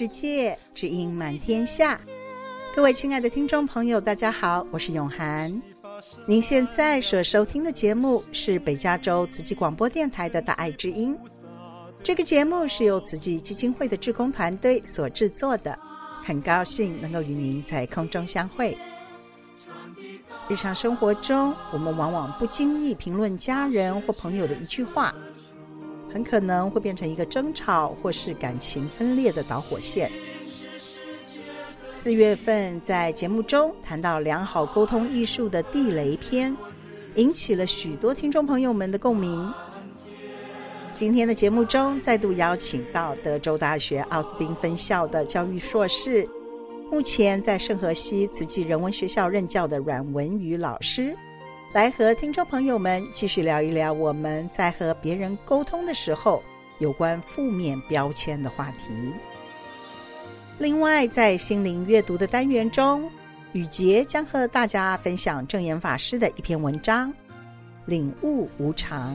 世界，知音满天下。各位亲爱的听众朋友，大家好，我是永涵。您现在所收听的节目是北加州慈济广播电台的大爱之音。这个节目是由慈济基金会的志工团队所制作的，很高兴能够与您在空中相会。日常生活中，我们往往不经意评论家人或朋友的一句话，很可能会变成一个争吵或是感情分裂的导火线。四月份在节目中谈到良好沟通艺术的地雷篇，引起了许多听众朋友们的共鸣。今天的节目中再度邀请到德州大学奥斯汀分校的教育硕士，目前在圣荷西慈济人文学校任教的阮文宇老师，来和听众朋友们继续聊一聊我们在和别人沟通的时候有关负面标签的话题。另外，在心灵阅读的单元中，雨洁将和大家分享证言法师的一篇文章《领悟无常》。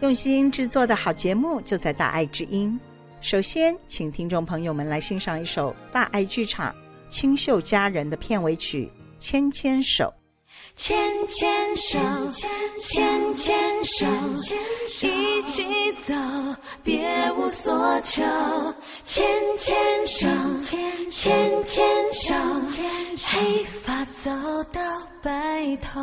用心制作的好节目就在大爱之音。首先，请听众朋友们来欣赏一首大爱剧场清秀佳人的片尾曲《牵牵手》。牵牵手，牵牵手，一起走，别无所求。牵牵手，牵牵手，黑发走到白头。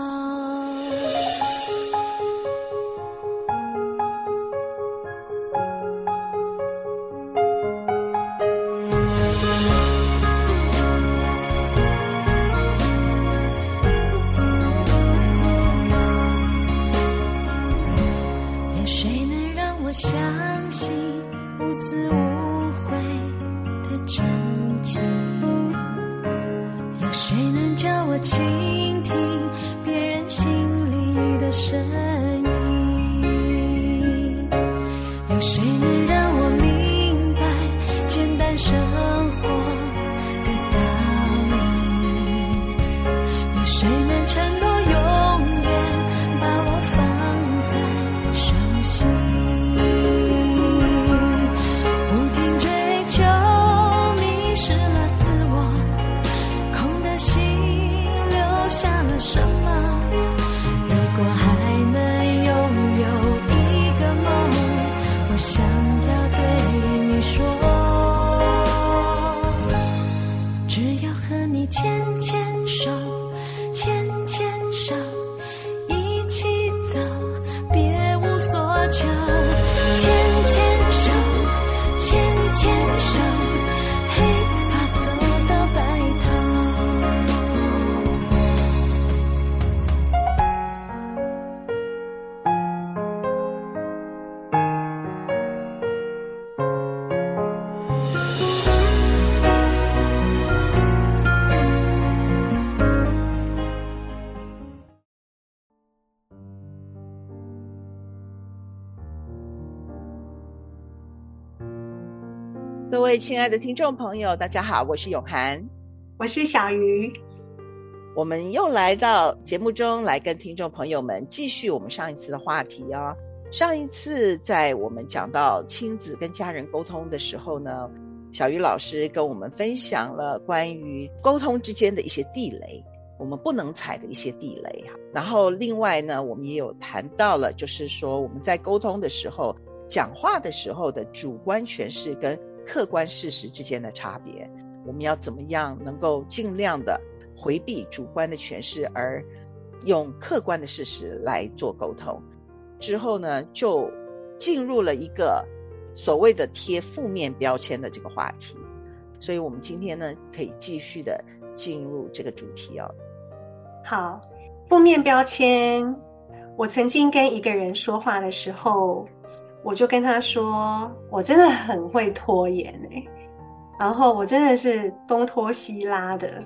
相信无私无悔的真情，有谁能教我倾听别人心里的声音？你牵牵手牵牵手一起走别无所求。位亲爱的听众朋友，大家好，我是永涵，我是小鱼，我们又来到节目中来跟听众朋友们继续我们上一次的话题哦。上一次在我们讲到亲子跟家人沟通的时候呢，小鱼老师跟我们分享了关于沟通之间的一些地雷，我们不能踩的一些地雷啊。然后另外呢，我们也有谈到了，就是说我们在沟通的时候，讲话的时候的主观诠释跟客观事实之间的差别，我们要怎么样能够尽量的回避主观的诠释，而用客观的事实来做沟通？之后呢，就进入了一个所谓的贴负面标签的这个话题。所以，我们今天呢，可以继续的进入这个主题哦。好，负面标签。我曾经跟一个人说话的时候。我就跟他说，我真的很会拖延哎，然后我真的是东拖西拉的，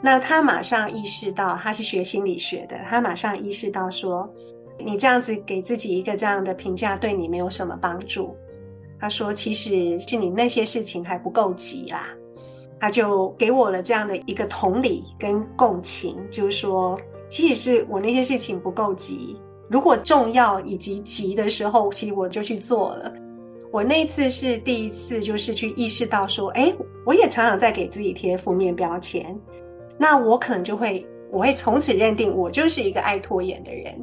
那他马上意识到，他是学心理学的，他马上意识到说，你这样子给自己一个这样的评价，对你没有什么帮助。他说，其实是你那些事情还不够急啦。他就给我了这样的一个同理跟共情，就是说，其实是我那些事情不够急，如果重要以及急的时候，其实我就去做了。我那次是第一次，就是去意识到说，哎，我也常常在给自己贴负面标签。那我可能就会，我会从此认定我就是一个爱拖延的人。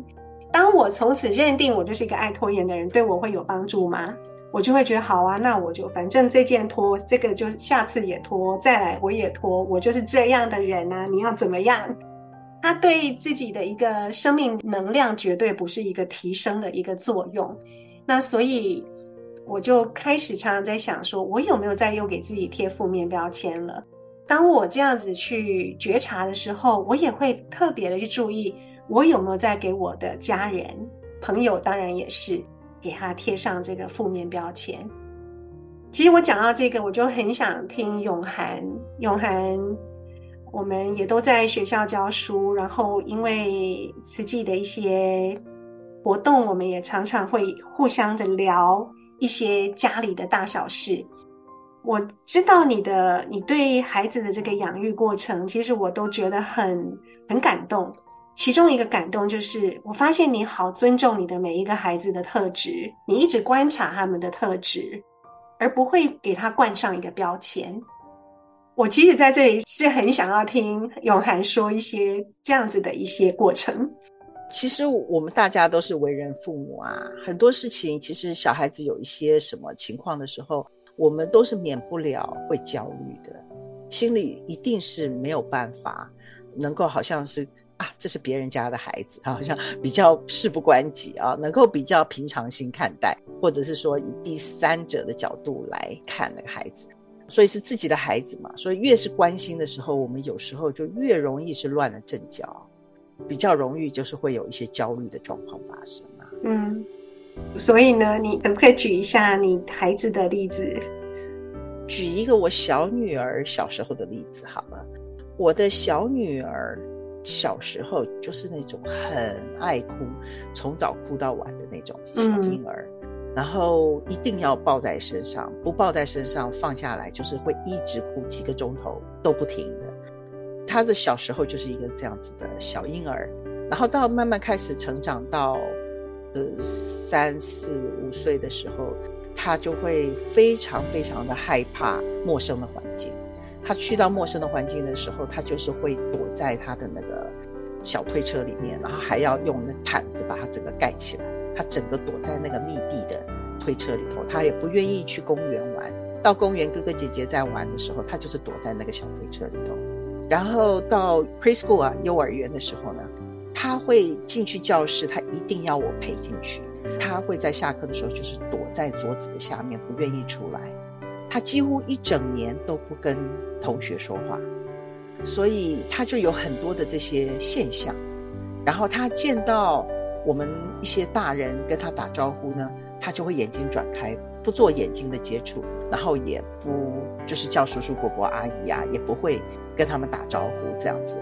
当我从此认定我就是一个爱拖延的人，对我会有帮助吗？我就会觉得好啊，那我就反正这件拖，这个就下次也拖，再来我也拖，我就是这样的人啊。你要怎么样？他对自己的一个生命能量绝对不是一个提升的一个作用。那所以我就开始常常在想说，我有没有在又给自己贴负面标签了？当我这样子去觉察的时候，我也会特别的去注意，我有没有在给我的家人、朋友，当然也是给他贴上这个负面标签。其实我讲到这个，我就很想听永涵。永涵，我们也都在学校教书，然后因为慈济的一些活动，我们也常常会互相的聊一些家里的大小事。我知道你的，你对孩子的这个养育过程，其实我都觉得很很感动。其中一个感动就是，我发现你好尊重你的每一个孩子的特质，你一直观察他们的特质，而不会给他冠上一个标签。我其实在这里是很想要听永涵说一些这样子的一些过程。其实我们大家都是为人父母啊，很多事情其实小孩子有一些什么情况的时候。我们都是免不了会焦虑的，心里一定是没有办法能够好像是啊，这是别人家的孩子，好像比较事不关己啊，能够比较平常心看待，或者是说以第三者的角度来看那个孩子，所以是自己的孩子嘛，所以越是关心的时候，我们有时候就越容易是乱了阵脚，比较容易就是会有一些焦虑的状况发生啊。嗯。所以呢，你可不可以举一下你孩子的例子？举一个我小女儿小时候的例子好了。我的小女儿小时候就是那种很爱哭，从早哭到晚的那种小婴儿，嗯、然后一定要抱在身上，不抱在身上放下来就是会一直哭几个钟头都不停的。他的小时候就是一个这样子的小婴儿，然后到慢慢开始成长到。呃，三四五岁的时候，他就会非常非常的害怕陌生的环境。他去到陌生的环境的时候，他就是会躲在他的那个小推车里面，然后还要用那毯子把它整个盖起来。他整个躲在那个密闭的推车里头，他也不愿意去公园玩。到公园哥哥姐姐在玩的时候，他就是躲在那个小推车里头。然后到 preschool 啊，幼儿园的时候呢，他会进去教室，他一定要我陪进去。他会在下课的时候，就是躲在桌子的下面，不愿意出来。他几乎一整年都不跟同学说话，所以他就有很多的这些现象。然后他见到我们一些大人跟他打招呼呢，他就会眼睛转开，不做眼睛的接触，然后也不就是叫叔叔伯伯阿姨、啊，也不会跟他们打招呼这样子。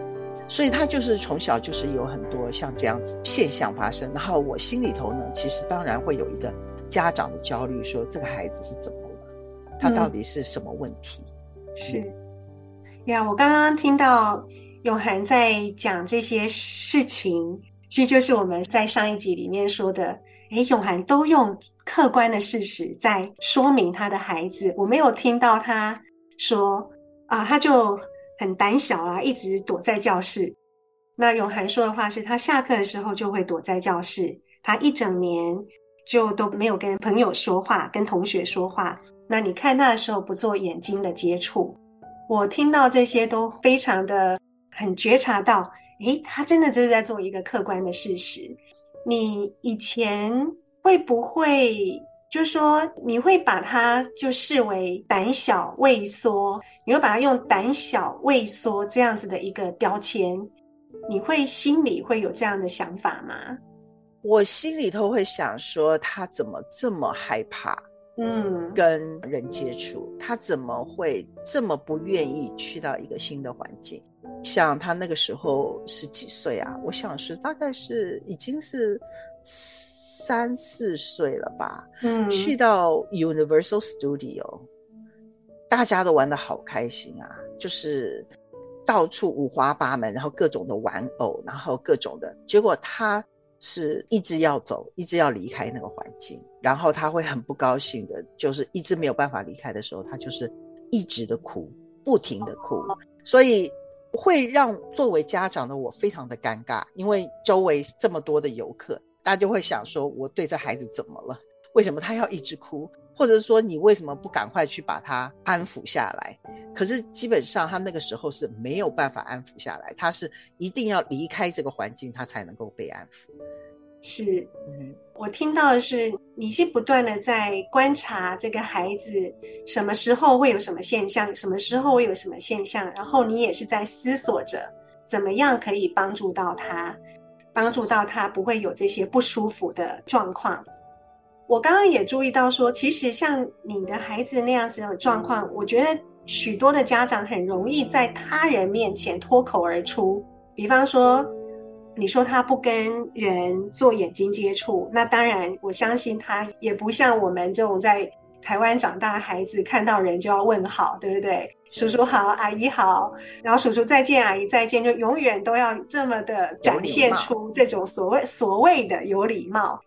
所以他就是从小就是有很多像这样子现象发生，然后我心里头呢，其实当然会有一个家长的焦虑，说这个孩子是怎么了？他到底是什么问题？是呀，我刚刚听到永涵在讲这些事情，其实就是我们在上一集里面说的，诶，永涵都用客观的事实在说明他的孩子，我没有听到他说啊，他就。很胆小啊，一直躲在教室。那永涵说的话是，他下课的时候就会躲在教室，他一整年就都没有跟朋友说话，跟同学说话。那你看他的时候不做眼睛的接触，我听到这些都非常的很觉察到，诶，他真的就是在做一个客观的事实。你以前会不会？就是说，你会把他就视为胆小畏缩，你会把他用胆小畏缩这样子的一个标签，你会心里会有这样的想法吗？我心里头会想说，他怎么这么害怕，嗯，跟人接触，他怎么会这么不愿意去到一个新的环境？像他那个时候是几岁啊？我想是大概是已经是三四岁了吧。嗯，去到 Universal Studio，大家都玩的好开心啊，就是到处五花八门，然后各种的玩偶，然后各种的。结果他是一直要走，一直要离开那个环境，然后他会很不高兴的，就是一直没有办法离开的时候，他就是一直的哭，不停的哭，所以。会让作为家长的我非常的尴尬，因为周围这么多的游客，大家就会想说，我对这孩子怎么了？为什么他要一直哭？或者说，你为什么不赶快去把他安抚下来？可是基本上他那个时候是没有办法安抚下来，他是一定要离开这个环境，他才能够被安抚。是，嗯，我听到的是你是不断的在观察这个孩子什么时候会有什么现象，什么时候会有什么现象，然后你也是在思索着怎么样可以帮助到他，帮助到他不会有这些不舒服的状况。我刚刚也注意到说，其实像你的孩子那样子的状况，我觉得许多的家长很容易在他人面前脱口而出，比方说。你说他不跟人做眼睛接触，那当然，我相信他也不像我们这种在台湾长大的孩子，看到人就要问好，对不对？叔叔好，阿姨好，然后叔叔再见，阿姨再见，就永远都要这么的展现出这种所谓所谓的有礼貌。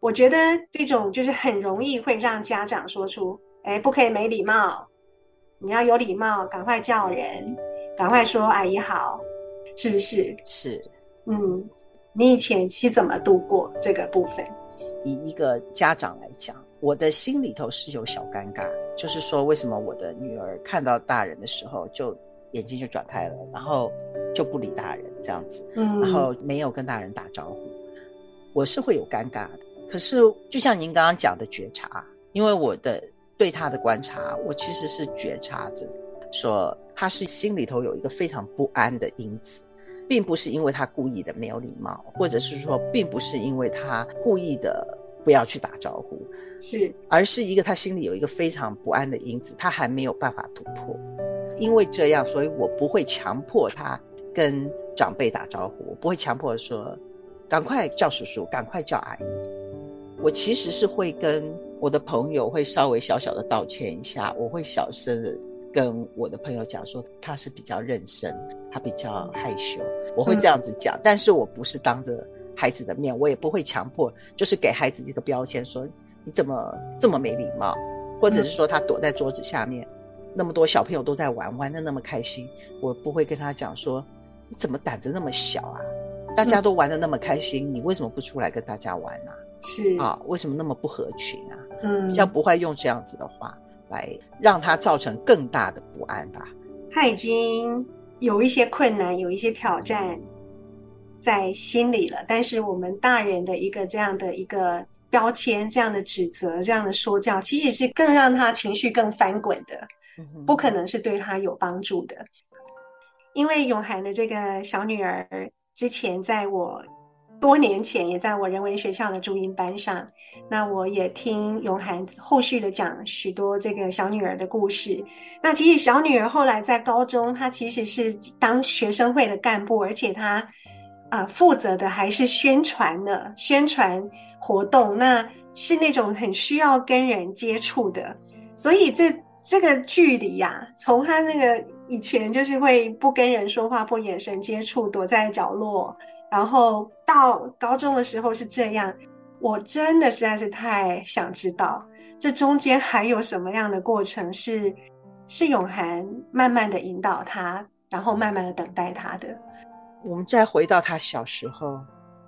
我觉得这种就是很容易会让家长说出：“哎，不可以没礼貌，你要有礼貌，赶快叫人，赶快说阿姨好，是不是？”是。嗯，你以前是怎么度过这个部分？以一个家长来讲，我的心里头是有小尴尬，就是说，为什么我的女儿看到大人的时候，就眼睛就转开了，然后就不理大人这样子，嗯，然后没有跟大人打招呼，我是会有尴尬的。可是，就像您刚刚讲的觉察，因为我的对他的观察，我其实是觉察着，说他是心里头有一个非常不安的因子。并不是因为他故意的没有礼貌，或者是说，并不是因为他故意的不要去打招呼，是，而是一个他心里有一个非常不安的因子，他还没有办法突破。因为这样，所以我不会强迫他跟长辈打招呼，我不会强迫说赶快叫叔叔，赶快叫阿姨。我其实是会跟我的朋友会稍微小小的道歉一下，我会小声的。跟我的朋友讲说，他是比较认生，他比较害羞，我会这样子讲，嗯、但是我不是当着孩子的面，我也不会强迫，就是给孩子一个标签，说你怎么这么没礼貌，或者是说他躲在桌子下面，嗯、那么多小朋友都在玩，玩的那么开心，我不会跟他讲说你怎么胆子那么小啊？大家都玩的那么开心，嗯、你为什么不出来跟大家玩呢、啊？是啊，为什么那么不合群啊？嗯，比较不会用这样子的话。来让他造成更大的不安吧。他已经有一些困难，有一些挑战在心里了。但是我们大人的一个这样的一个标签、这样的指责、这样的说教，其实是更让他情绪更翻滚的，不可能是对他有帮助的。因为永涵的这个小女儿之前在我。多年前也在我人文学校的注音班上，那我也听永涵后续的讲许多这个小女儿的故事。那其实小女儿后来在高中，她其实是当学生会的干部，而且她啊、呃、负责的还是宣传的宣传活动，那是那种很需要跟人接触的。所以这这个距离呀、啊，从她那个以前就是会不跟人说话、不眼神接触、躲在角落。然后到高中的时候是这样，我真的实在是太想知道，这中间还有什么样的过程是是永涵慢慢的引导他，然后慢慢的等待他的。我们再回到他小时候，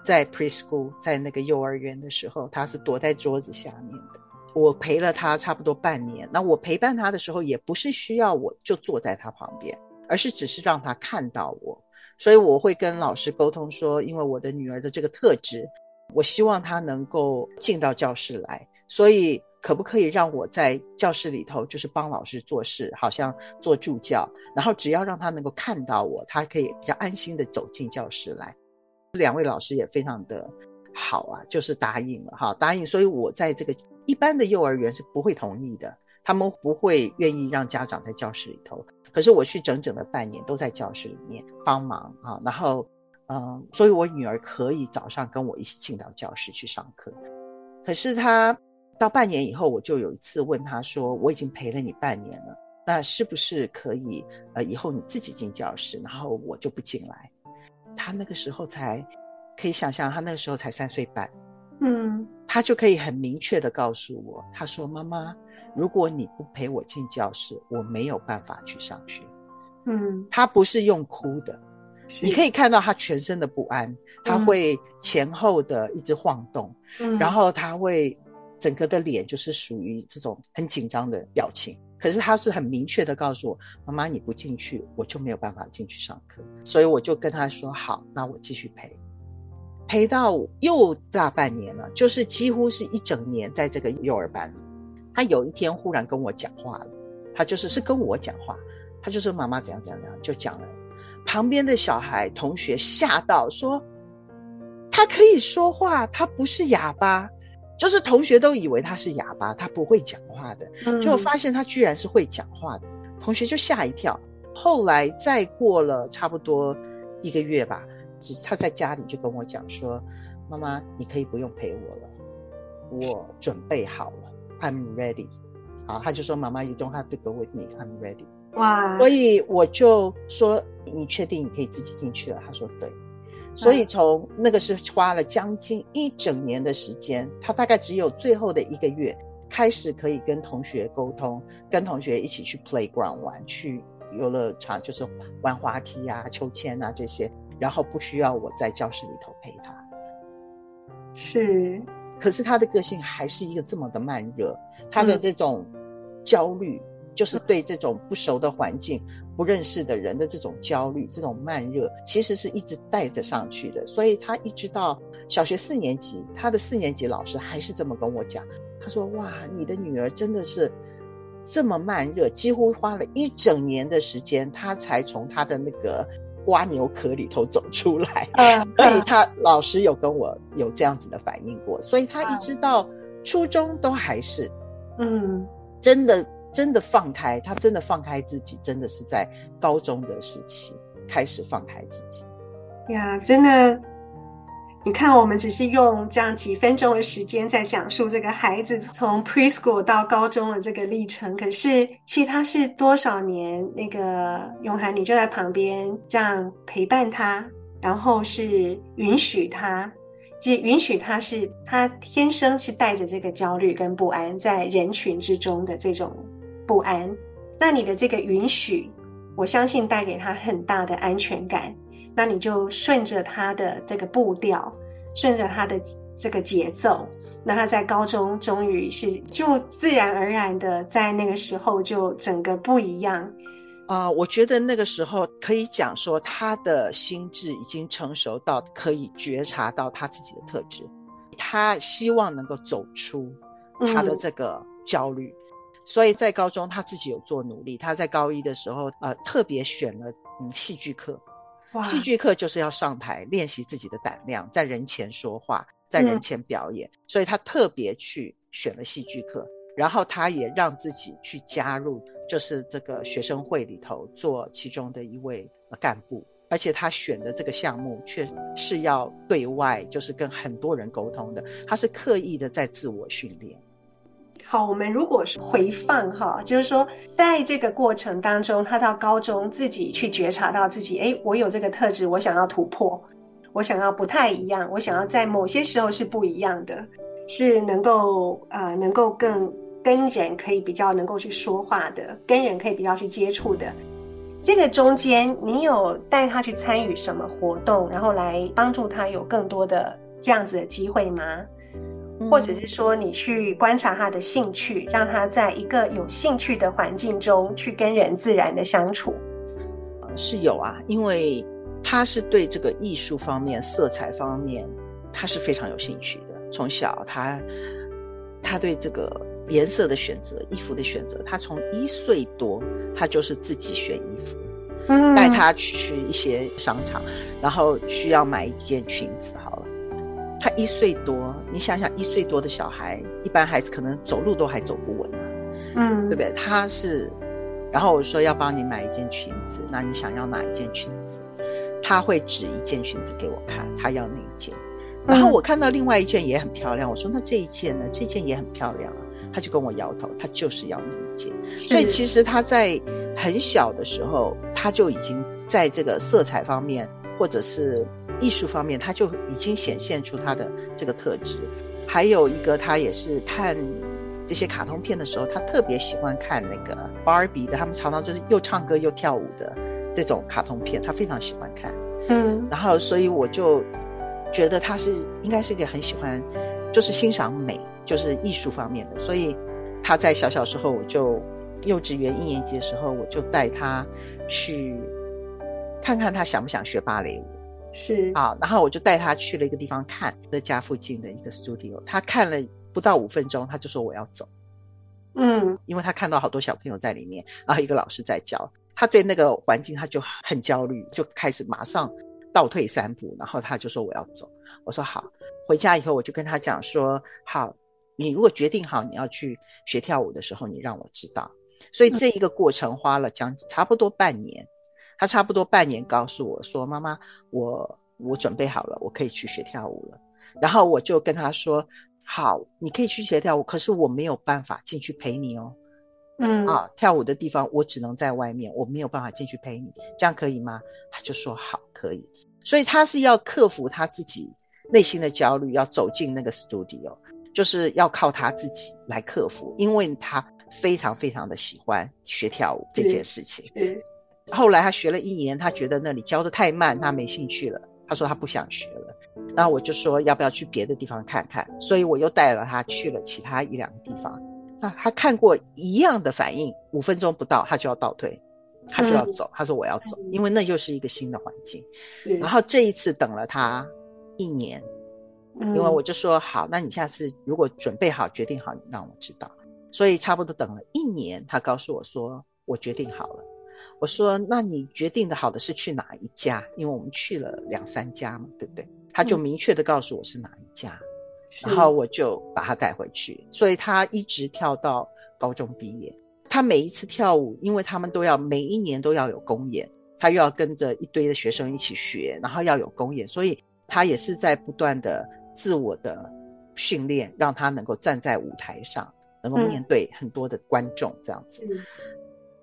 在 preschool，在那个幼儿园的时候，他是躲在桌子下面的。我陪了他差不多半年，那我陪伴他的时候，也不是需要我就坐在他旁边，而是只是让他看到我。所以我会跟老师沟通说，因为我的女儿的这个特质，我希望她能够进到教室来。所以可不可以让我在教室里头，就是帮老师做事，好像做助教，然后只要让她能够看到我，她可以比较安心的走进教室来。两位老师也非常的好啊，就是答应了哈，答应。所以我在这个一般的幼儿园是不会同意的。他们不会愿意让家长在教室里头，可是我去整整的半年都在教室里面帮忙啊，然后嗯，所以我女儿可以早上跟我一起进到教室去上课。可是她到半年以后，我就有一次问她说：“我已经陪了你半年了，那是不是可以呃以后你自己进教室，然后我就不进来？”她那个时候才可以想象，她那个时候才三岁半，嗯，他就可以很明确的告诉我，他说：“妈妈。”如果你不陪我进教室，我没有办法去上学。嗯，他不是用哭的，你可以看到他全身的不安，他会前后的一直晃动，嗯，然后他会整个的脸就是属于这种很紧张的表情。可是他是很明确的告诉我：“妈妈，你不进去，我就没有办法进去上课。”所以我就跟他说：“好，那我继续陪，陪到又大半年了，就是几乎是一整年在这个幼儿班里。”他有一天忽然跟我讲话了，他就是是跟我讲话，他就说妈妈怎样怎样怎样，就讲了。旁边的小孩同学吓到说，他可以说话，他不是哑巴，就是同学都以为他是哑巴，他不会讲话的，就发现他居然是会讲话的，同学就吓一跳。后来再过了差不多一个月吧，他在家里就跟我讲说，妈妈你可以不用陪我了，我准备好了。I'm ready，好，他就说妈妈，You don't have to go with me. I'm ready。哇，所以我就说，你确定你可以自己进去了？他说对。所以从那个是花了将近一整年的时间，他大概只有最后的一个月开始可以跟同学沟通，跟同学一起去 playground 玩，去游乐场就是玩滑梯啊、秋千啊这些，然后不需要我在教室里头陪他。是。可是他的个性还是一个这么的慢热，他的这种焦虑，就是对这种不熟的环境、不认识的人的这种焦虑、这种慢热，其实是一直带着上去的。所以他一直到小学四年级，他的四年级老师还是这么跟我讲，他说：“哇，你的女儿真的是这么慢热，几乎花了一整年的时间，他才从他的那个。”蜗牛壳里头走出来，嗯，所以他老师有跟我有这样子的反应过，所以他一直到初中都还是，嗯，真的真的放开，他真的放开自己，真的是在高中的时期开始放开自己，呀，真的。你看，我们只是用这样几分钟的时间在讲述这个孩子从 preschool 到高中的这个历程，可是其实他是多少年？那个永涵，你就在旁边这样陪伴他，然后是允许他，是允许他是他天生是带着这个焦虑跟不安，在人群之中的这种不安。那你的这个允许，我相信带给他很大的安全感。那你就顺着他的这个步调，顺着他的这个节奏，那他在高中终于是就自然而然的在那个时候就整个不一样啊、呃！我觉得那个时候可以讲说，他的心智已经成熟到可以觉察到他自己的特质，他希望能够走出他的这个焦虑，嗯、所以在高中他自己有做努力。他在高一的时候，呃，特别选了嗯戏剧课。戏剧课就是要上台练习自己的胆量，在人前说话，在人前表演，嗯、所以他特别去选了戏剧课，然后他也让自己去加入，就是这个学生会里头做其中的一位干部，而且他选的这个项目却是要对外，就是跟很多人沟通的，他是刻意的在自我训练。好，我们如果是回放哈，就是说，在这个过程当中，他到高中自己去觉察到自己，诶，我有这个特质，我想要突破，我想要不太一样，我想要在某些时候是不一样的，是能够呃，能够更跟人可以比较能够去说话的，跟人可以比较去接触的。这个中间，你有带他去参与什么活动，然后来帮助他有更多的这样子的机会吗？或者是说，你去观察他的兴趣，让他在一个有兴趣的环境中去跟人自然的相处。是有啊，因为他是对这个艺术方面、色彩方面，他是非常有兴趣的。从小他，他对这个颜色的选择、衣服的选择，他从一岁多，他就是自己选衣服，嗯，带他去一些商场，然后需要买一件裙子，好了。他一岁多，你想想，一岁多的小孩，一般孩子可能走路都还走不稳啊，嗯，对不对？他是然后我说要帮你买一件裙子，那你想要哪一件裙子？他会指一件裙子给我看，他要那一件。然后我看到另外一件也很漂亮，我说那这一件呢？这件也很漂亮啊。他就跟我摇头，他就是要那一件。所以其实他在很小的时候，他就已经在这个色彩方面，或者是艺术方面，他就已经显现出他的这个特质。还有一个，他也是看。这些卡通片的时候，他特别喜欢看那个芭比的，他们常常就是又唱歌又跳舞的这种卡通片，他非常喜欢看。嗯，然后所以我就觉得他是应该是一个很喜欢，就是欣赏美，就是艺术方面的。所以他在小小时候，我就幼稚园一年级的时候，我就带他去看看他想不想学芭蕾舞。是啊，然后我就带他去了一个地方看，在家附近的一个 studio，他看了。不到五分钟，他就说我要走。嗯，因为他看到好多小朋友在里面，然后一个老师在教，他对那个环境他就很焦虑，就开始马上倒退三步，然后他就说我要走。我说好，回家以后我就跟他讲说，好，你如果决定好你要去学跳舞的时候，你让我知道。所以这一个过程花了将近差不多半年，他差不多半年告诉我说，妈妈，我我准备好了，我可以去学跳舞了。然后我就跟他说。好，你可以去学跳舞，可是我没有办法进去陪你哦。嗯啊，跳舞的地方我只能在外面，我没有办法进去陪你，这样可以吗？他就说好，可以。所以他是要克服他自己内心的焦虑，要走进那个 studio，就是要靠他自己来克服，因为他非常非常的喜欢学跳舞这件事情。嗯，后来他学了一年，他觉得那里教的太慢，他没兴趣了。他说他不想学了，然后我就说要不要去别的地方看看，所以我又带了他去了其他一两个地方。那他看过一样的反应，五分钟不到他就要倒退，他就要走。嗯、他说我要走，因为那又是一个新的环境。然后这一次等了他一年，因为我就说好，那你下次如果准备好、决定好，你让我知道。所以差不多等了一年，他告诉我说我决定好了。我说：“那你决定的好的是去哪一家？因为我们去了两三家嘛，对不对？”他就明确的告诉我是哪一家，嗯、然后我就把他带回去。所以他一直跳到高中毕业。他每一次跳舞，因为他们都要每一年都要有公演，他又要跟着一堆的学生一起学，然后要有公演，所以他也是在不断的自我的训练，让他能够站在舞台上，能够面对很多的观众，这样子。嗯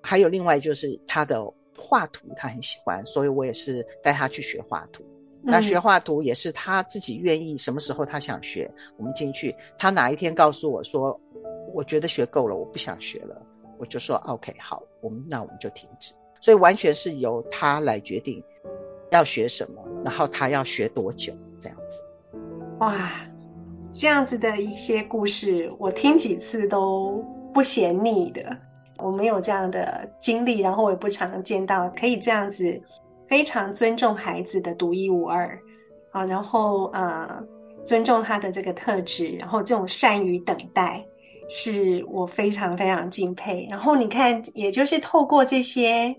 还有另外就是他的画图，他很喜欢，所以我也是带他去学画图。那学画图也是他自己愿意，什么时候他想学，我们进去。他哪一天告诉我说，我觉得学够了，我不想学了，我就说 OK，好，我们那我们就停止。所以完全是由他来决定要学什么，然后他要学多久这样子。哇，这样子的一些故事，我听几次都不嫌腻的。我没有这样的经历，然后我也不常见到可以这样子非常尊重孩子的独一无二啊，然后呃尊重他的这个特质，然后这种善于等待，是我非常非常敬佩。然后你看，也就是透过这些，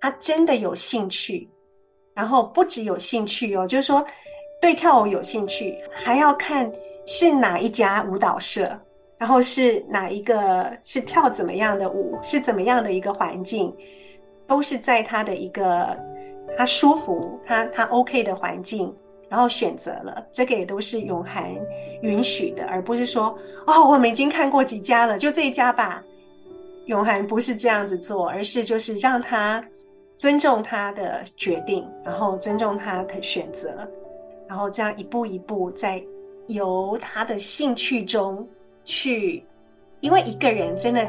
他真的有兴趣，然后不只有兴趣哦，就是说对跳舞有兴趣，还要看是哪一家舞蹈社。然后是哪一个是跳怎么样的舞，是怎么样的一个环境，都是在他的一个他舒服、他他 OK 的环境，然后选择了这个也都是永涵允许的，而不是说哦，我们已经看过几家了，就这一家吧。永涵不是这样子做，而是就是让他尊重他的决定，然后尊重他的选择，然后这样一步一步在由他的兴趣中。去，因为一个人真的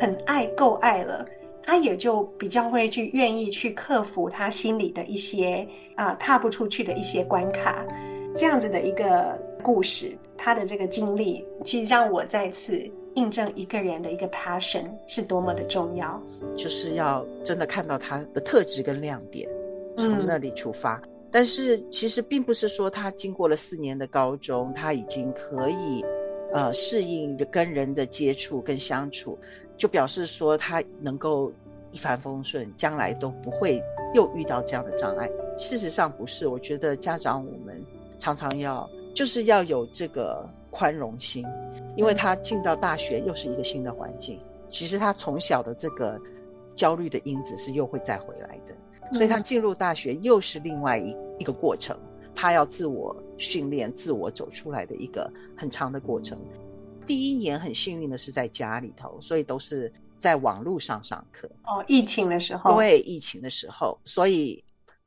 很爱，够爱了，他也就比较会去愿意去克服他心里的一些啊踏不出去的一些关卡，这样子的一个故事，他的这个经历，其实让我再次印证一个人的一个 passion 是多么的重要，就是要真的看到他的特质跟亮点，从那里出发。但是其实并不是说他经过了四年的高中，他已经可以。呃，适应跟人的接触跟相处，就表示说他能够一帆风顺，将来都不会又遇到这样的障碍。事实上不是，我觉得家长我们常常要就是要有这个宽容心，因为他进到大学又是一个新的环境。其实他从小的这个焦虑的因子是又会再回来的。所以他进入大学又是另外一一个过程，他要自我训练、自我走出来的一个很长的过程。第一年很幸运的是在家里头，所以都是在网络上上课。哦，疫情的时候。对，疫情的时候，所以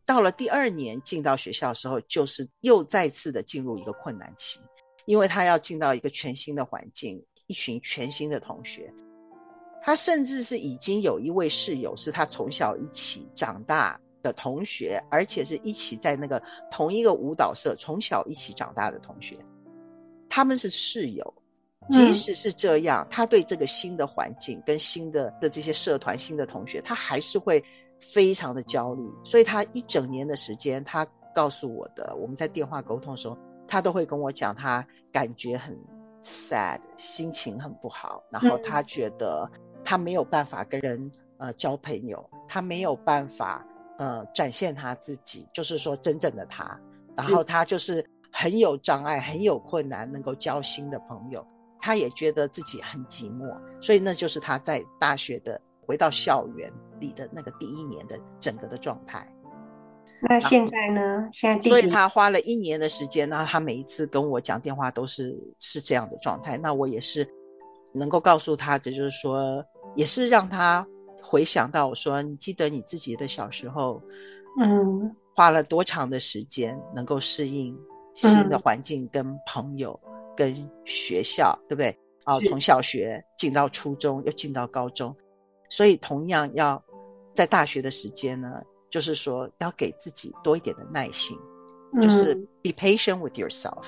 到了第二年进到学校的时候，就是又再次的进入一个困难期，因为他要进到一个全新的环境，一群全新的同学。他甚至是已经有一位室友是他从小一起长大的同学，而且是一起在那个同一个舞蹈社从小一起长大的同学，他们是室友。即使是这样，他对这个新的环境跟新的的这些社团、新的同学，他还是会非常的焦虑。所以他一整年的时间，他告诉我的，我们在电话沟通的时候，他都会跟我讲，他感觉很 sad，心情很不好，然后他觉得。他没有办法跟人呃交朋友，他没有办法呃展现他自己，就是说真正的他。然后他就是很有障碍，很有困难，能够交新的朋友。他也觉得自己很寂寞，所以那就是他在大学的回到校园里的那个第一年的整个的状态。那现在呢？现在所以他花了一年的时间，然后他每一次跟我讲电话都是是这样的状态。那我也是。能够告诉他，这就是说，也是让他回想到我说，你记得你自己的小时候，嗯，花了多长的时间能够适应新的环境、跟朋友、嗯、跟学校，对不对？啊，从小学进到初中，又进到高中，所以同样要在大学的时间呢，就是说要给自己多一点的耐心，就是 be patient with yourself。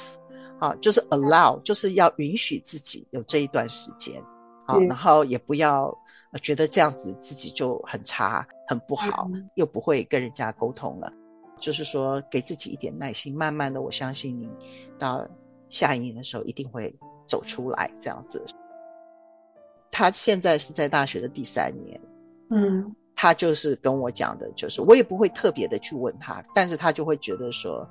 啊，就是 allow，就是要允许自己有这一段时间，好，然后也不要觉得这样子自己就很差、很不好，又不会跟人家沟通了。就是说，给自己一点耐心，慢慢的，我相信你到下一年的时候一定会走出来。这样子，他现在是在大学的第三年，嗯。他就是跟我讲的，就是我也不会特别的去问他，但是他就会觉得说，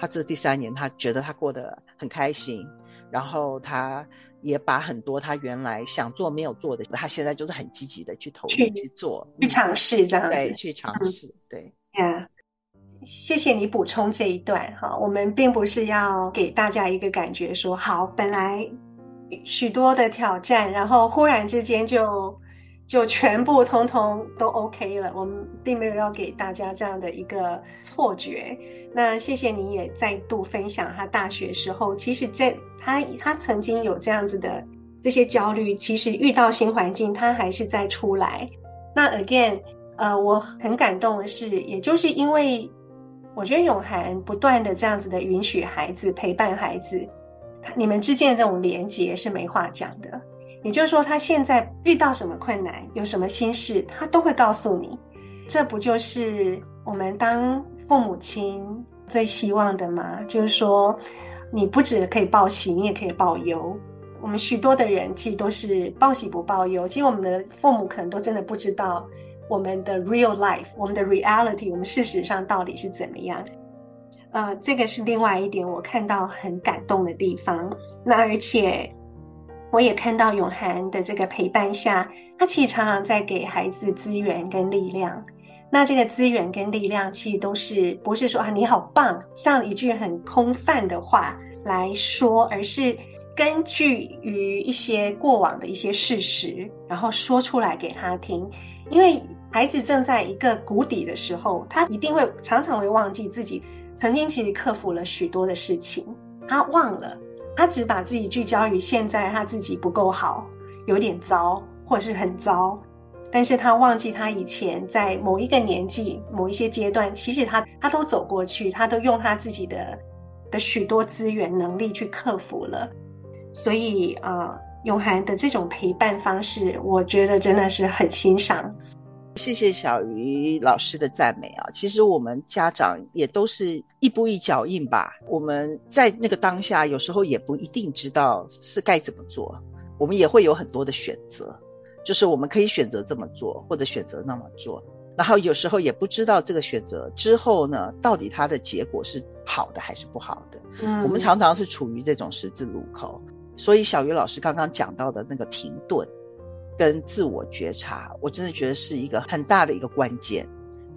他这第三年他觉得他过得很开心，然后他也把很多他原来想做没有做的，他现在就是很积极的去投入去，去做，去尝试这样子，对，去尝试，嗯、对。Yeah. 谢谢你补充这一段哈，我们并不是要给大家一个感觉说，好，本来许多的挑战，然后忽然之间就。就全部通通都 OK 了，我们并没有要给大家这样的一个错觉。那谢谢你也再度分享他大学时候，其实这他他曾经有这样子的这些焦虑，其实遇到新环境他还是在出来。那 again，呃，我很感动的是，也就是因为我觉得永涵不断的这样子的允许孩子陪伴孩子，你们之间的这种连结是没话讲的。也就是说，他现在遇到什么困难，有什么心事，他都会告诉你。这不就是我们当父母亲最希望的吗？就是说，你不只可以报喜，你也可以报忧。我们许多的人其实都是报喜不报忧。其实我们的父母可能都真的不知道我们的 real life，我们的 reality，我们事实上到底是怎么样。呃，这个是另外一点我看到很感动的地方。那而且。我也看到永涵的这个陪伴下，他其实常常在给孩子资源跟力量。那这个资源跟力量，其实都是不是说啊你好棒，像一句很空泛的话来说，而是根据于一些过往的一些事实，然后说出来给他听。因为孩子正在一个谷底的时候，他一定会常常会忘记自己曾经其实克服了许多的事情，他忘了。他只把自己聚焦于现在，他自己不够好，有点糟，或是很糟。但是他忘记他以前在某一个年纪、某一些阶段，其实他他都走过去，他都用他自己的的许多资源、能力去克服了。所以啊、永涵的这种陪伴方式，我觉得真的是很欣赏。谢谢小鱼老师的赞美啊！其实我们家长也都是一步一脚印吧。我们在那个当下，有时候也不一定知道是该怎么做，我们也会有很多的选择，就是我们可以选择这么做，或者选择那么做。然后有时候也不知道这个选择之后呢，到底它的结果是好的还是不好的。嗯，我们常常是处于这种十字路口。所以小鱼老师刚刚讲到的那个停顿。跟自我觉察，我真的觉得是一个很大的一个关键。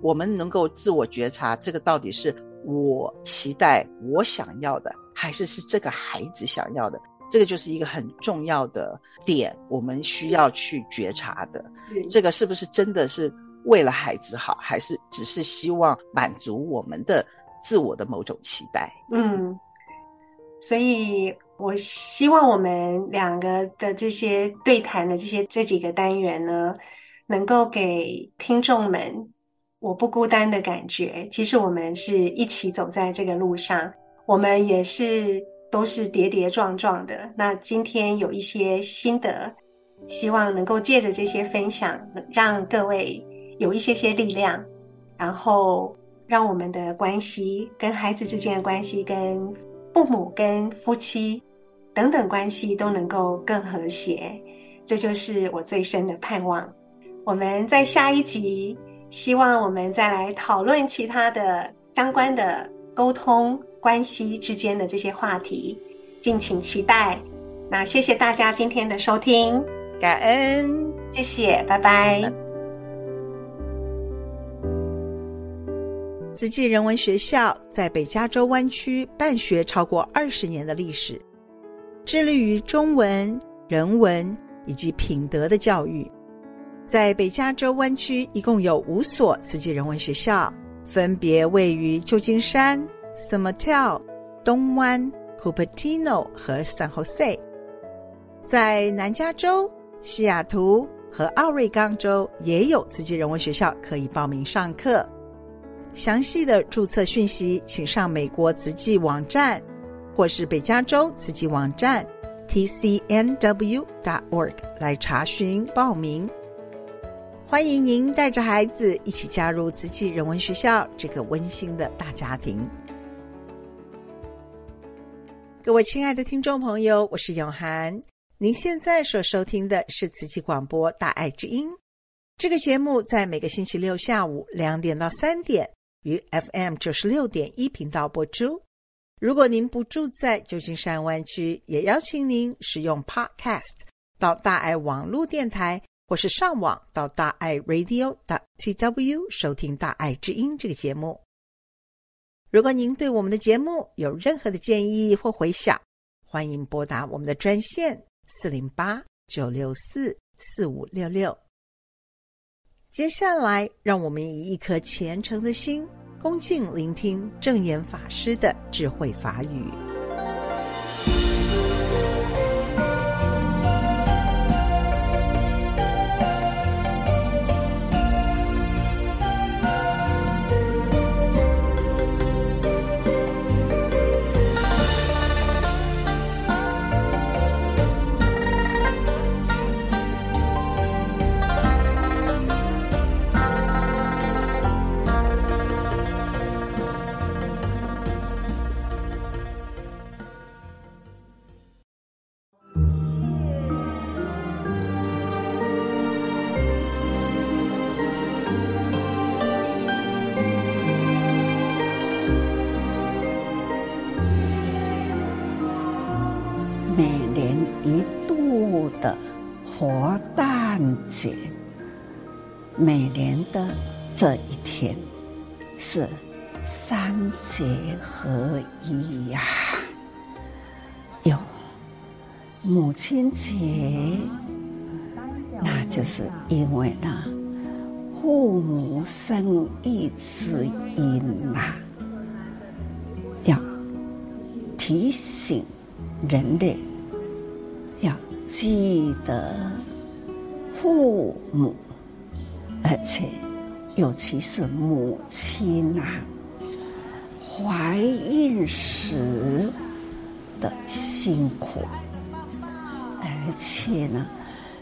我们能够自我觉察，这个到底是我期待、我想要的，还是是这个孩子想要的？这个就是一个很重要的点，我们需要去觉察的。这个是不是真的是为了孩子好，还是只是希望满足我们的自我的某种期待？嗯，所以我希望我们两个的这些对谈的这些这几个单元呢，能够给听众们我不孤单的感觉。其实我们是一起走在这个路上，我们也是。都是跌跌撞撞的。那今天有一些心得，希望能够借着这些分享，让各位有一些些力量，然后让我们的关系跟孩子之间的关系，跟父母、跟夫妻等等关系都能够更和谐。这就是我最深的盼望。我们在下一集，希望我们再来讨论其他的相关的沟通。关系之间的这些话题，敬请期待。那谢谢大家今天的收听，感恩，谢谢，拜拜。慈济人文学校在北加州湾区办学超过二十年的历史，致力于中文、人文以及品德的教育。在北加州湾区一共有五所慈济人文学校，分别位于旧金山。San Mateo、东湾、Cupertino 和 San Jose，在南加州、西雅图和奥瑞冈州也有慈济人文学校可以报名上课。详细的注册讯息，请上美国慈济网站，或是北加州慈济网站 tcnw.org 来查询报名。欢迎您带着孩子一起加入慈济人文学校这个温馨的大家庭。各位亲爱的听众朋友，我是永涵。您现在所收听的是慈济广播《大爱之音》这个节目，在每个星期六下午两点到三点于 FM 九十六点一频道播出。如果您不住在旧金山湾区，也邀请您使用 Podcast 到大爱网络电台，或是上网到大爱 Radio TW 收听《大爱之音》这个节目。如果您对我们的节目有任何的建议或回响，欢迎拨打我们的专线四零八九六四四五六六。接下来，让我们以一颗虔诚的心，恭敬聆听正言法师的智慧法语。这一天是三节合一呀，有母亲节，那就是因为呢，父母生育之因嘛，要提醒人类要记得父母。而且，尤其是母亲啊，怀孕时的辛苦，而且呢，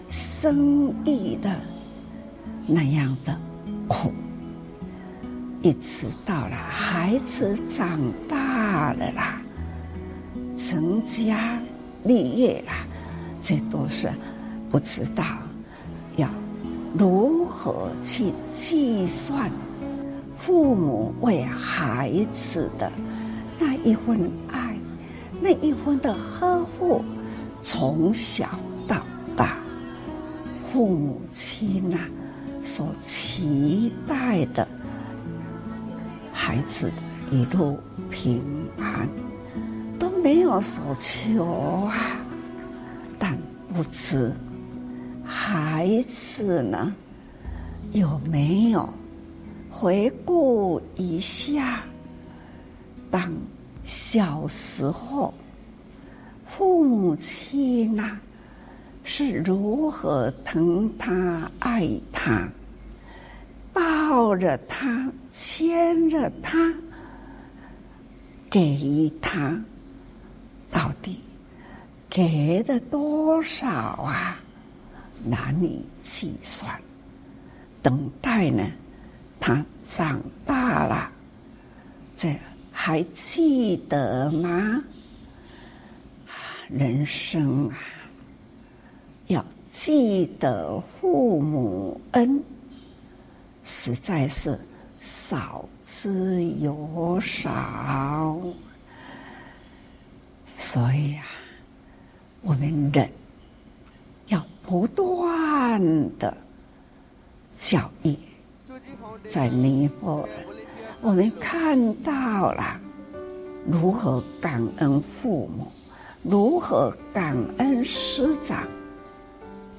生育的那样的苦，一直到了孩子长大了啦，成家立业啦，这都是不知道。如何去计算父母为孩子的那一份爱，那一份的呵护，从小到大，父母亲呐、所期待的孩子一路平安，都没有所求啊。但不知孩子呢，有没有回顾一下，当小时候父母亲呐、是如何疼他、爱他，抱着他、牵着他，给他，到底给了多少啊？难以计算。等待呢，他长大了，这还记得吗？人生啊！要记得父母恩，实在是少之又少。所以啊，我们人要不断的教育。在尼泊尔，我们看到了如何感恩父母，如何感恩师长。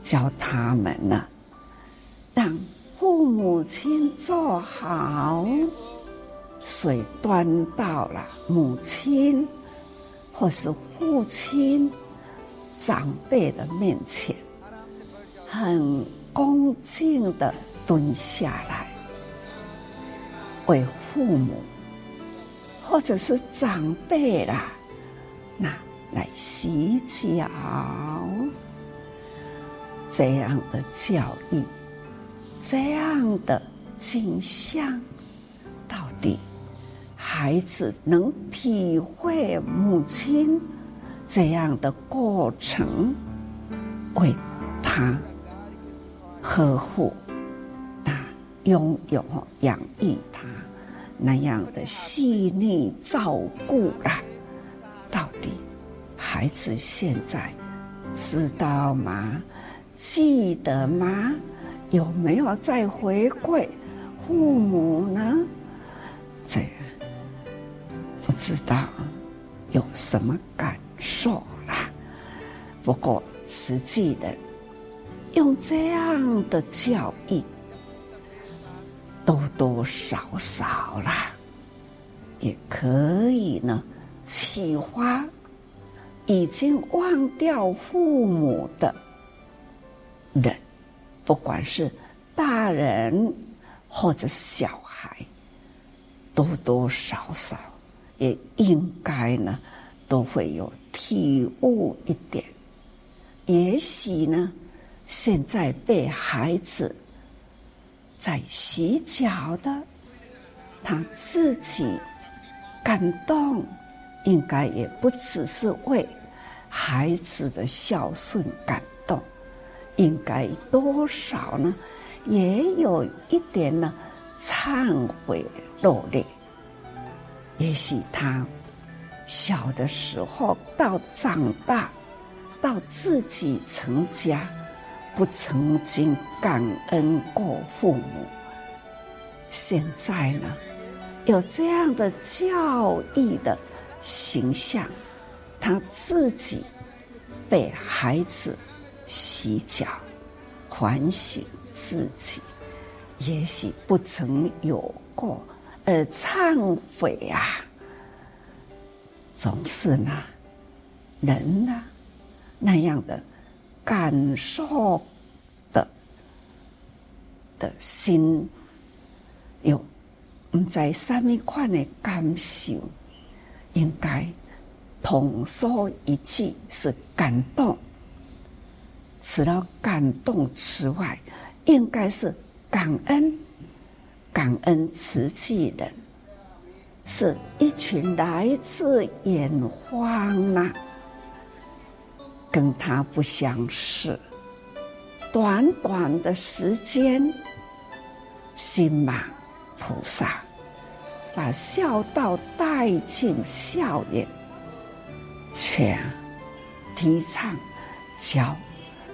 教他们呢，让父母亲做好，水端到了母亲或是父亲长辈的面前，很恭敬的蹲下来，为父母或者是长辈啦，那来洗脚。这样的教育，这样的景象，到底孩子能体会母亲这样的过程，为他呵护他、拥有、养育他那样的细腻照顾啊？到底孩子现在知道吗？记得吗？有没有再回馈父母呢？这不知道有什么感受啦。不过实际的用这样的教育，多多少少啦，也可以呢启发已经忘掉父母的。人，不管是大人或者小孩，多多少少也应该呢，都会有体悟一点。也许呢，现在被孩子在洗脚的，他自己感动，应该也不只是为孩子的孝顺感动。应该多少呢？也有一点呢，忏悔落泪。也许他小的时候到长大，到自己成家，不曾经感恩过父母。现在呢，有这样的教育的形象，他自己被孩子。洗脚，反省自己，也许不曾有过，而忏悔啊，总是呢，人呢，那样的感受的的心，有不知什么款的感受，应该统说一句是感动。除了感动之外，应该是感恩，感恩慈济人，是一群来自远方呐，跟他不相识，短短的时间，心满菩萨把孝道带进校园，却提倡教。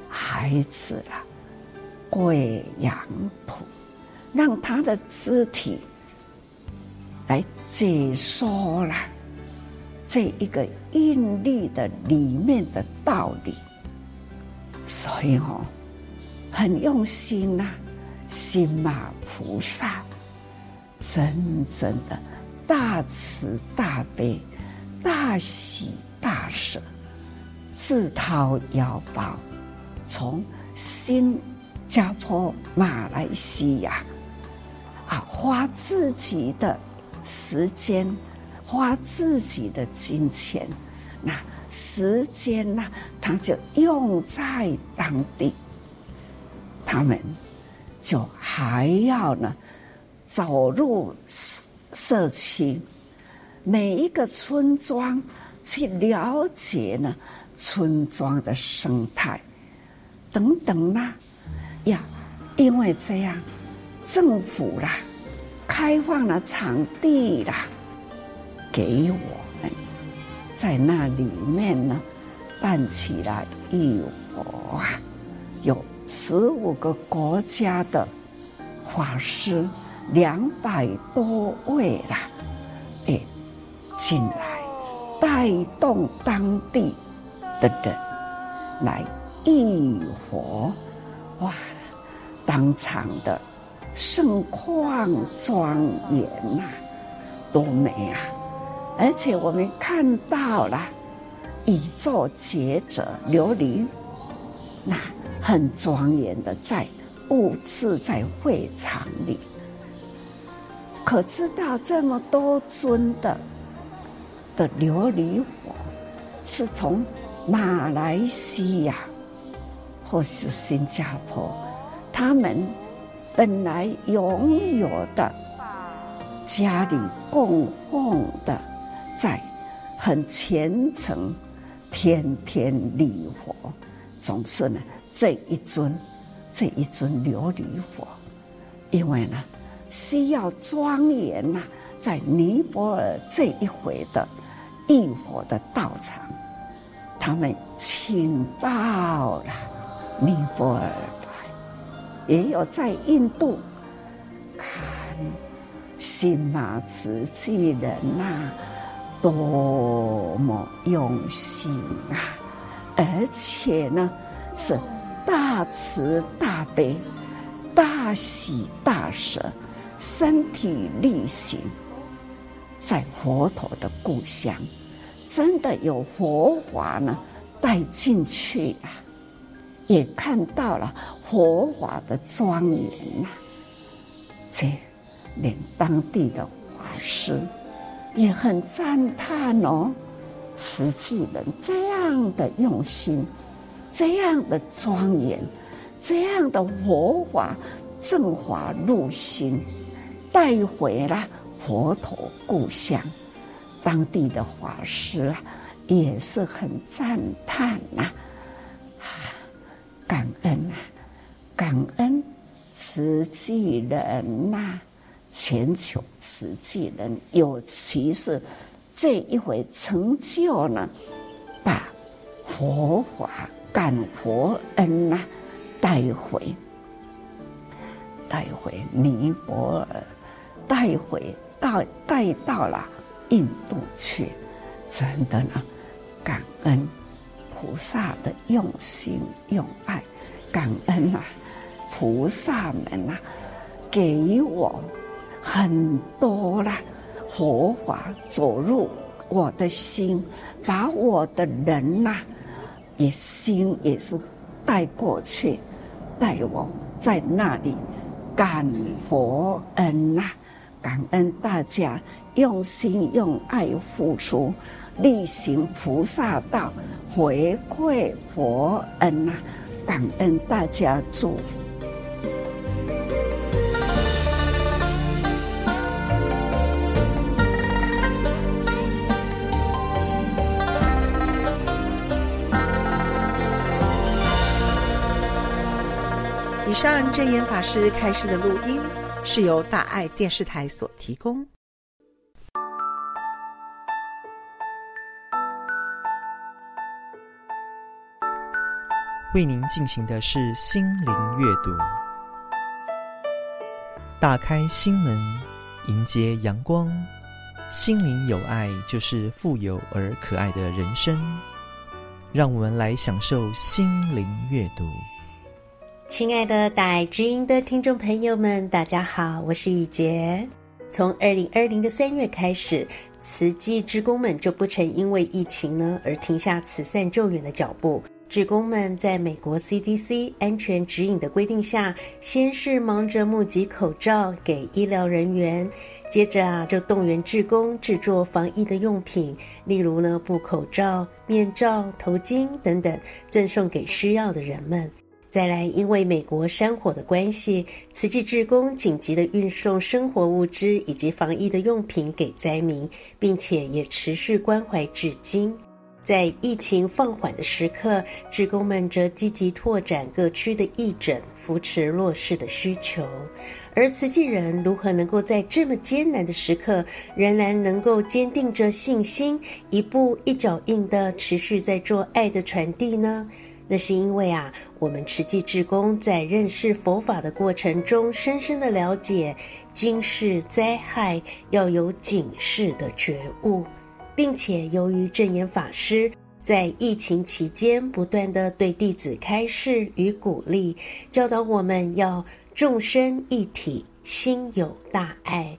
孩子啊，归阳土，让他的肢体来解说了这一个印力的里面的道理。所以哦，很用心呐、心马菩萨真正的大慈大悲、大喜大舍，自掏腰包，从新加坡、马来西亚啊，花自己的时间，花自己的金钱，那。时间呐、啊，他就用在当地，他们就还要呢走入社区，每一个村庄去了解呢村庄的生态等等啦、呀，因为这样政府啦开放了场地啦给我们。在那里面呢，办起了浴火啊，有十五个国家的法师，两百多位啦，哎，进来带动当地的人来浴火，哇，当场的盛况庄严呐，多美啊！而且我们看到了宇宙觉者琉璃，那很庄严的在布置在会场里。可知道这么多尊的的琉璃火，是从马来西亚或是新加坡，他们本来拥有的家里供奉的。在很虔诚，天天礼佛，总是呢这一尊，这一尊琉璃佛，因为呢需要庄严呐，在尼泊尔这一回的浴火的道场，他们请到了尼泊尔来，也有在印度看新马瓷器人呐、多么用心啊！而且呢，是大慈大悲、大喜大舍，身体力行，在佛陀的故乡，真的有佛法呢带进去啊，也看到了佛法的庄严呐，这连当地的法师。也很赞叹哦，慈济人这样的用心，这样的庄严，这样的佛法正法入心，带回了佛陀故乡，当地的法师啊也是很赞叹呐，啊，感恩啊，感恩慈济人呐。全球慈济人，尤其是这一回成就呢，把佛法感佛恩呐带回，带回尼泊尔，带回到带到了印度去，真的呢，感恩菩萨的用心用爱，感恩啊，菩萨们呐，给予我。很多啦，佛法走入我的心，把我的人呐、也心也是带过去，带我在那里感佛恩呐、感恩大家用心用爱付出，力行菩萨道，回馈佛恩呐、感恩大家祝福。以上证严法师开示的录音是由大爱电视台所提供。为您进行的是心灵阅读。打开心门，迎接阳光。心灵有爱，就是富有而可爱的人生。让我们来享受心灵阅读。亲爱的大爱知音的听众朋友们，大家好，我是雨洁。从二零二零的三月开始，慈济职工们就不曾因为疫情呢而停下慈善救援的脚步。职工们在美国 CDC 安全指引的规定下，先是忙着募集口罩给医疗人员，接着啊就动员职工制作防疫的用品，例如呢布口罩、面罩、头巾等等，赠送给需要的人们。再来，因为美国山火的关系，慈济志工紧急的运送生活物资以及防疫的用品给灾民，并且也持续关怀至今。在疫情放缓的时刻，志工们则积极拓展各区的义诊，扶持弱势的需求。而慈济人如何能够在这么艰难的时刻，仍然能够坚定着信心，一步一脚印地持续在做爱的传递呢？那是因为啊，我们持济志工在认识佛法的过程中，深深的了解今世灾害要有警示的觉悟。并且，由于正言法师在疫情期间不断地对弟子开示与鼓励，教导我们要众生一体，心有大爱，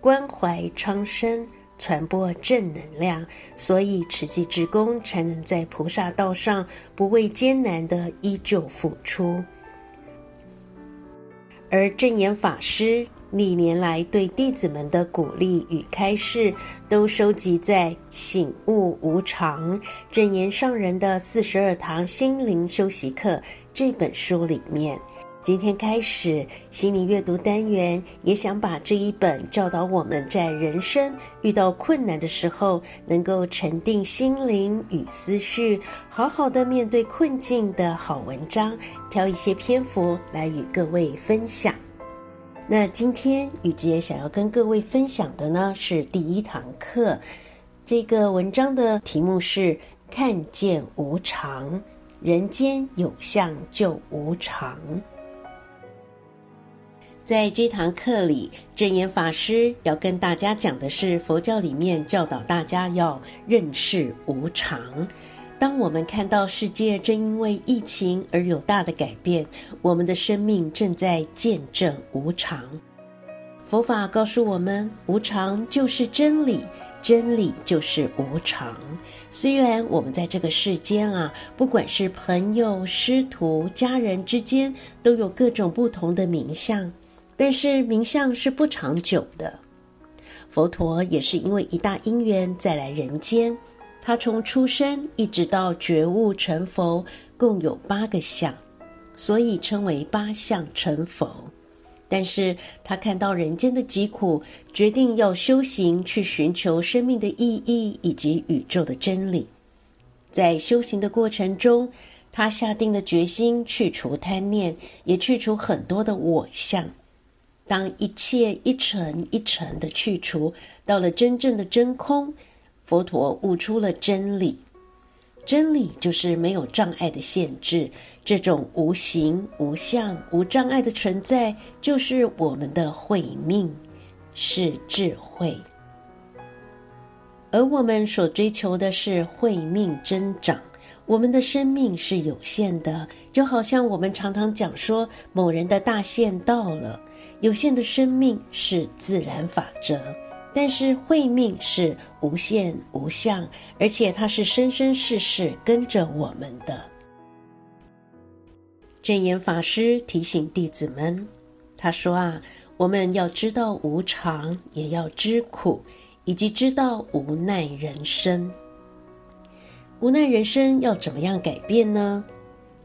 关怀苍生，传播正能量，所以慈济志工才能在菩萨道上不畏艰难的依旧付出。而正言法师。历年来对弟子们的鼓励与开示，都收集在《醒悟无常正言上人的四十二堂心灵修习课》这本书里面。今天开始心灵阅读单元，也想把这一本教导我们在人生遇到困难的时候，能够沉淀心灵与思绪，好好的面对困境的好文章，挑一些篇幅来与各位分享。那今天雨洁想要跟各位分享的呢，是第一堂课，这个文章的题目是“看见无常，人间有相就无常”。在这堂课里，证严法师要跟大家讲的是佛教里面教导大家要认识无常。当我们看到世界正因为疫情而有大的改变，我们的生命正在见证无常。佛法告诉我们，无常就是真理，真理就是无常。虽然我们在这个世间啊，不管是朋友、师徒、家人之间，都有各种不同的名相，但是名相是不长久的。佛陀也是因为一大因缘再来人间。他从出生一直到觉悟成佛，共有八个相，所以称为八相成佛。但是他看到人间的疾苦，决定要修行去寻求生命的意义以及宇宙的真理。在修行的过程中，他下定了决心去除贪念，也去除很多的我相。当一切一层一层的去除，到了真正的真空。佛陀悟出了真理，真理就是没有障碍的限制。这种无形、无相、无障碍的存在，就是我们的慧命，是智慧。而我们所追求的是慧命增长。我们的生命是有限的，就好像我们常常讲说，某人的大限到了。有限的生命是自然法则。但是慧命是无限无相，而且它是生生世世跟着我们的。证严法师提醒弟子们，他说啊，我们要知道无常，也要知苦，以及知道无奈人生。无奈人生要怎么样改变呢？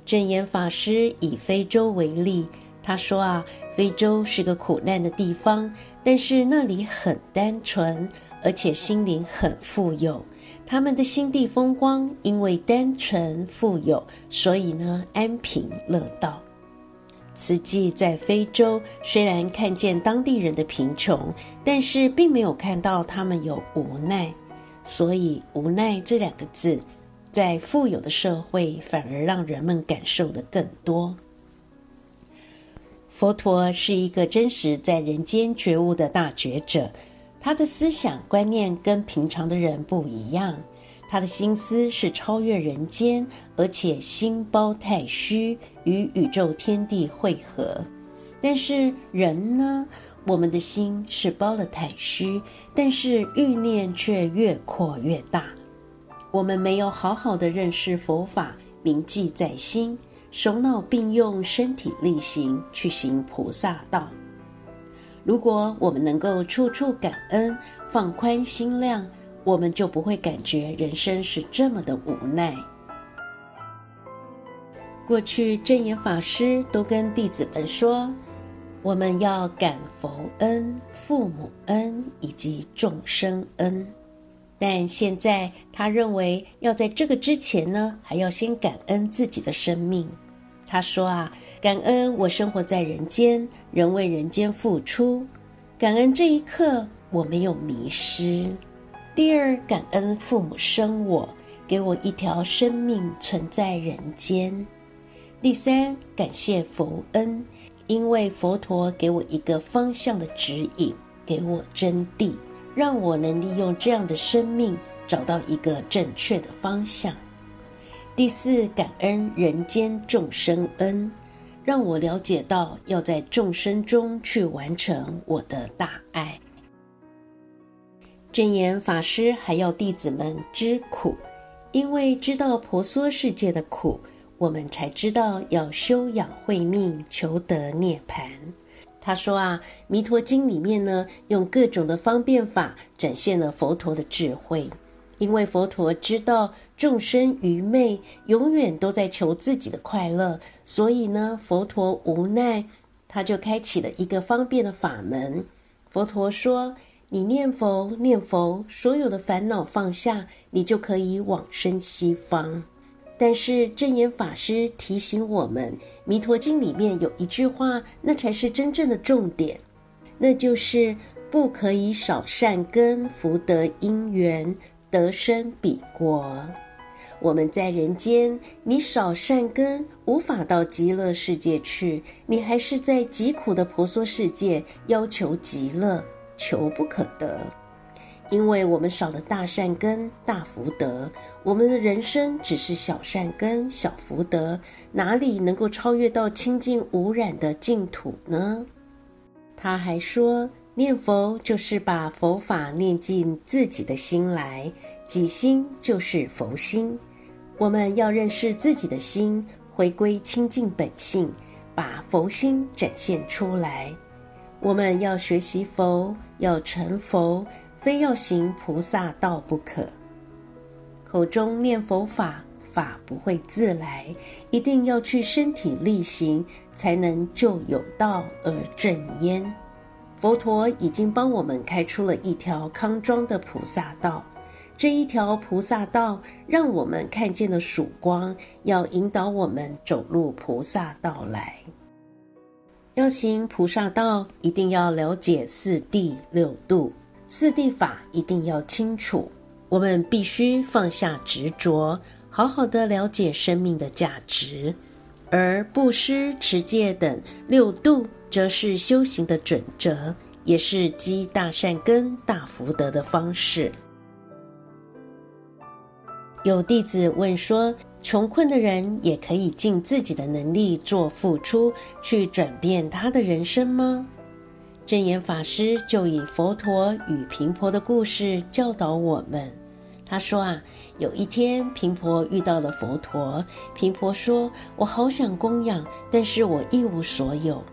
证严法师以非洲为例，他说啊，非洲是个苦难的地方。但是那里很单纯，而且心灵很富有。他们的心地风光，因为单纯富有，所以呢安贫乐道。慈济在非洲，虽然看见当地人的贫穷，但是并没有看到他们有无奈。所以“无奈”这两个字，在富有的社会，反而让人们感受的更多。佛陀是一个真实在人间觉悟的大觉者，他的思想观念跟平常的人不一样，他的心思是超越人间，而且心包太虚，与宇宙天地汇合。但是人呢，我们的心是包了太虚，但是欲念却越扩越大。我们没有好好的认识佛法，铭记在心，手脑并用，身体力行去行菩萨道。如果我们能够处处感恩，放宽心量，我们就不会感觉人生是这么的无奈。过去正言法师都跟弟子们说，我们要感佛恩、父母恩以及众生恩。但现在他认为要在这个之前呢，还要先感恩自己的生命。他说啊，感恩我生活在人间，仍为人间付出；感恩这一刻我没有迷失。第二，感恩父母生我，给我一条生命存在人间。第三，感谢佛恩，因为佛陀给我一个方向的指引，给我真谛。让我能利用这样的生命找到一个正确的方向。第四，感恩人间众生恩，让我了解到要在众生中去完成我的大爱。正言法师还要弟子们知苦，因为知道婆娑世界的苦，我们才知道要修养慧命，求得涅槃。他说啊，《弥陀经》里面呢，用各种的方便法展现了佛陀的智慧。因为佛陀知道众生愚昧，永远都在求自己的快乐，所以呢，佛陀无奈，他就开启了一个方便的法门。佛陀说：“你念佛，念佛，所有的烦恼放下，你就可以往生西方。”但是证严法师提醒我们，《弥陀经》里面有一句话，那才是真正的重点，那就是不可以少善根，福德因缘，得生彼国。我们在人间，你少善根，无法到极乐世界去，你还是在极苦的婆娑世界，要求极乐，求不可得。因为我们少了大善根、大福德，我们的人生只是小善根、小福德，哪里能够超越到清净无染的净土呢？他还说，念佛就是把佛法念进自己的心来，己心就是佛心。我们要认识自己的心，回归清净本性，把佛心展现出来。我们要学习佛，要成佛。非要行菩萨道不可。口中念佛法，法不会自来，一定要去身体力行，才能就有道而正焉。佛陀已经帮我们开出了一条康庄的菩萨道，这一条菩萨道让我们看见了曙光，要引导我们走入菩萨道来。要行菩萨道，一定要了解四谛六度。四谛法一定要清楚，我们必须放下执着，好好的了解生命的价值。而布施、持戒等六度，则是修行的准则，也是积大善根、大福德的方式。有弟子问说：穷困的人也可以尽自己的能力做付出，去转变他的人生吗？证严法师就以佛陀与频婆的故事教导我们。他说啊，有一天频婆遇到了佛陀，频婆说：“我好想供养，但是我一无所有。”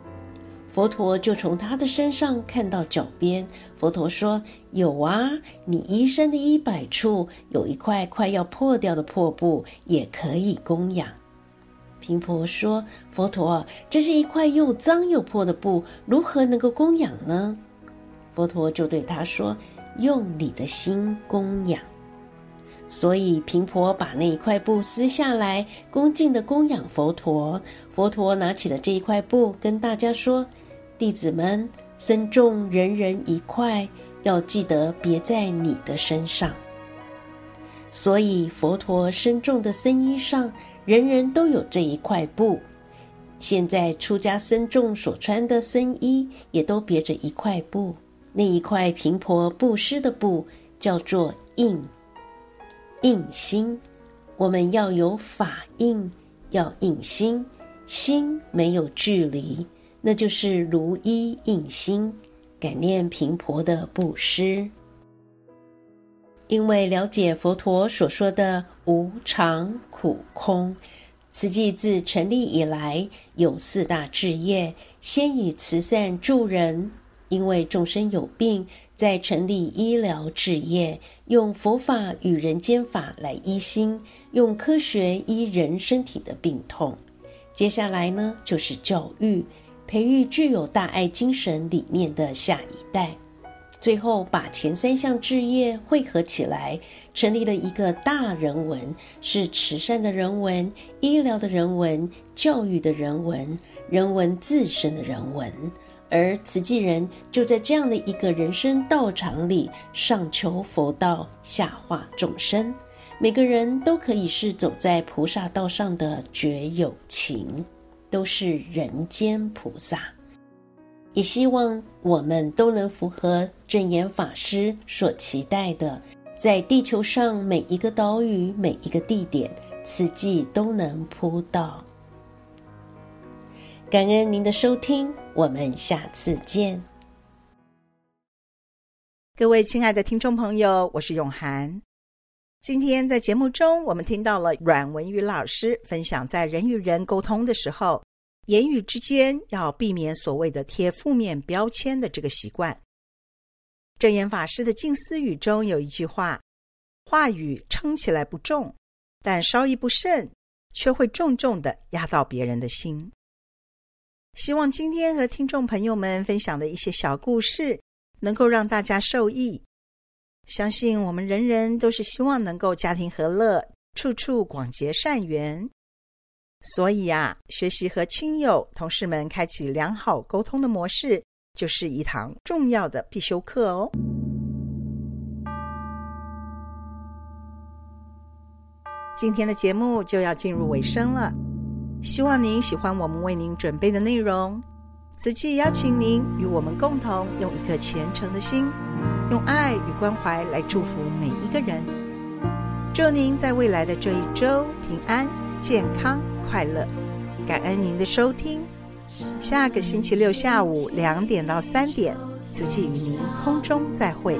佛陀就从他的身上看到脚边，佛陀说：“有啊，你衣衫的衣摆处有一块快要破掉的破布，也可以供养。”频婆说：“佛陀，这是一块又脏又破的布，如何能够供养呢？”佛陀就对他说：“用你的心供养。”所以频婆把那一块布撕下来，恭敬地供养佛陀。佛陀拿起了这一块布，跟大家说：“弟子们，僧众人人一块，要记得别在你的身上。”所以佛陀身众的僧衣上，人人都有这一块布。现在出家僧众所穿的僧衣，也都别着一块布。那一块频婆布施的布，叫做印。印心，我们要有法印，要印心，心没有距离，那就是如一印心，感念频婆的布施。因为了解佛陀所说的无常、苦、空，慈济自成立以来有四大志业，先以慈善助人，因为众生有病，再成立医疗志业，用佛法与人间法来医心，用科学医人身体的病痛。接下来呢，就是教育，培育具有大爱精神理念的下一代。最后，把前三项志业汇合起来，成立了一个大人文，是慈善的人文、医疗的人文、教育的人文、人文自身的人文。而慈济人就在这样的一个人生道场里，上求佛道，下化众生，每个人都可以是走在菩萨道上的觉有情，都是人间菩萨。也希望我们都能符合证严法师所期待的，在地球上每一个岛屿、每一个地点，慈济都能铺到。感恩您的收听，我们下次见。各位亲爱的听众朋友，我是永涵。今天在节目中，我们听到了阮文瑜老师分享，在人与人沟通的时候，言语之间要避免所谓的贴负面标签的这个习惯。证严法师的静思语中有一句话：“话语称起来不重，但稍一不慎，却会重重的压到别人的心。”希望今天和听众朋友们分享的一些小故事，能够让大家受益。相信我们人人都是希望能够家庭和乐，处处广结善缘。所以啊，学习和亲友、同事们开启良好沟通的模式，就是一堂重要的必修课哦。今天的节目就要进入尾声了，希望您喜欢我们为您准备的内容。此际邀请您与我们共同用一颗虔诚的心，用爱与关怀来祝福每一个人。祝您在未来的这一周平安健康。快乐，感恩您的收听。下个星期六下午两点到三点，慈济与您空中再会。